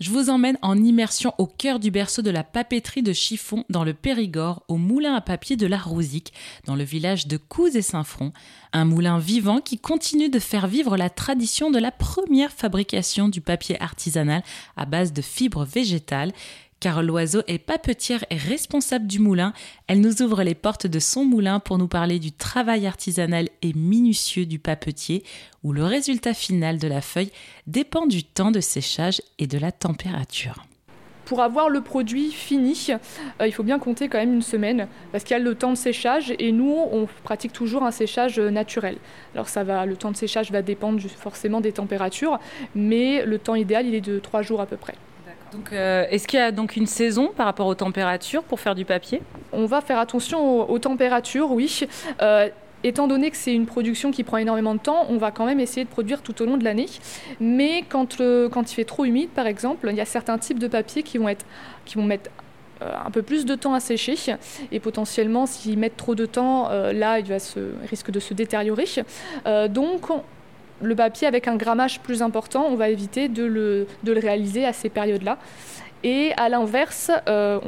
Je vous emmène en immersion au cœur du berceau de la papeterie de chiffon dans le Périgord, au moulin à papier de la Rousique, dans le village de Couze et Saint-Front. Un moulin vivant qui continue de faire vivre la tradition de la première fabrication du papier artisanal à base de fibres végétales Carole Loiseau est papetière et responsable du moulin. Elle nous ouvre les portes de son moulin pour nous parler du travail artisanal et minutieux du papetier, où le résultat final de la feuille dépend du temps de séchage et de la température. Pour avoir le produit fini, euh, il faut bien compter quand même une semaine parce qu'il y a le temps de séchage et nous on pratique toujours un séchage naturel. Alors ça va, le temps de séchage va dépendre forcément des températures, mais le temps idéal il est de trois jours à peu près. Euh, est-ce qu'il y a donc une saison par rapport aux températures pour faire du papier? On va faire attention aux, températures, oui. Euh, étant donné que c'est une production qui prend énormément de temps, on va quand même essayer de produire tout au long de l'année. Mais quand, quand il fait trop humide, par exemple, il y a certains types de papier qui vont, être, qui vont mettre euh, un peu plus de temps à sécher et potentiellement s'ils mettent trop de temps là il va se, risque de se détériorer donc le papier avec un grammage plus important, on va éviter de le, réaliser à ces périodes-là. Et à l'inverse, euh,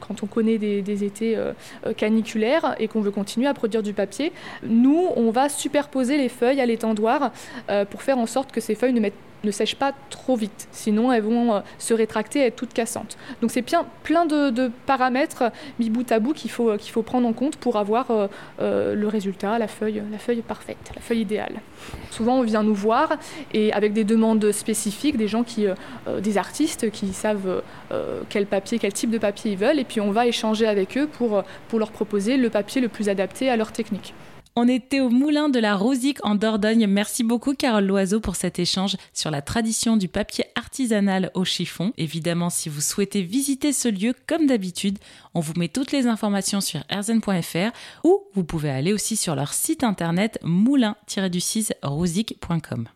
quand on connaît des, étés euh, caniculaires et qu'on veut continuer à produire du papier, nous, on va superposer les feuilles à l'étendoir euh, pour faire en sorte que ces feuilles ne sèchent pas trop vite, sinon elles vont se rétracter et être toutes cassantes. Donc c'est plein de, paramètres mis bout à bout qu'il faut, qu'il faut prendre en compte pour avoir le résultat, la feuille, la feuille parfaite, la feuille idéale. Souvent on vient nous voir et avec des demandes spécifiques, des gens qui, des artistes qui savent quel papier, quel type de papier ils veulent, et puis on va échanger avec eux pour, pour leur proposer le papier le plus adapté à leur technique. On était au Moulin de la Rosique en Dordogne. Merci beaucoup Carole Loiseau pour cet échange sur la tradition du papier artisanal au chiffon. Évidemment, si vous souhaitez visiter ce lieu comme d'habitude, on vous met toutes les informations sur erzen.fr ou vous pouvez aller aussi sur leur site internet moulin-du6rosique.com.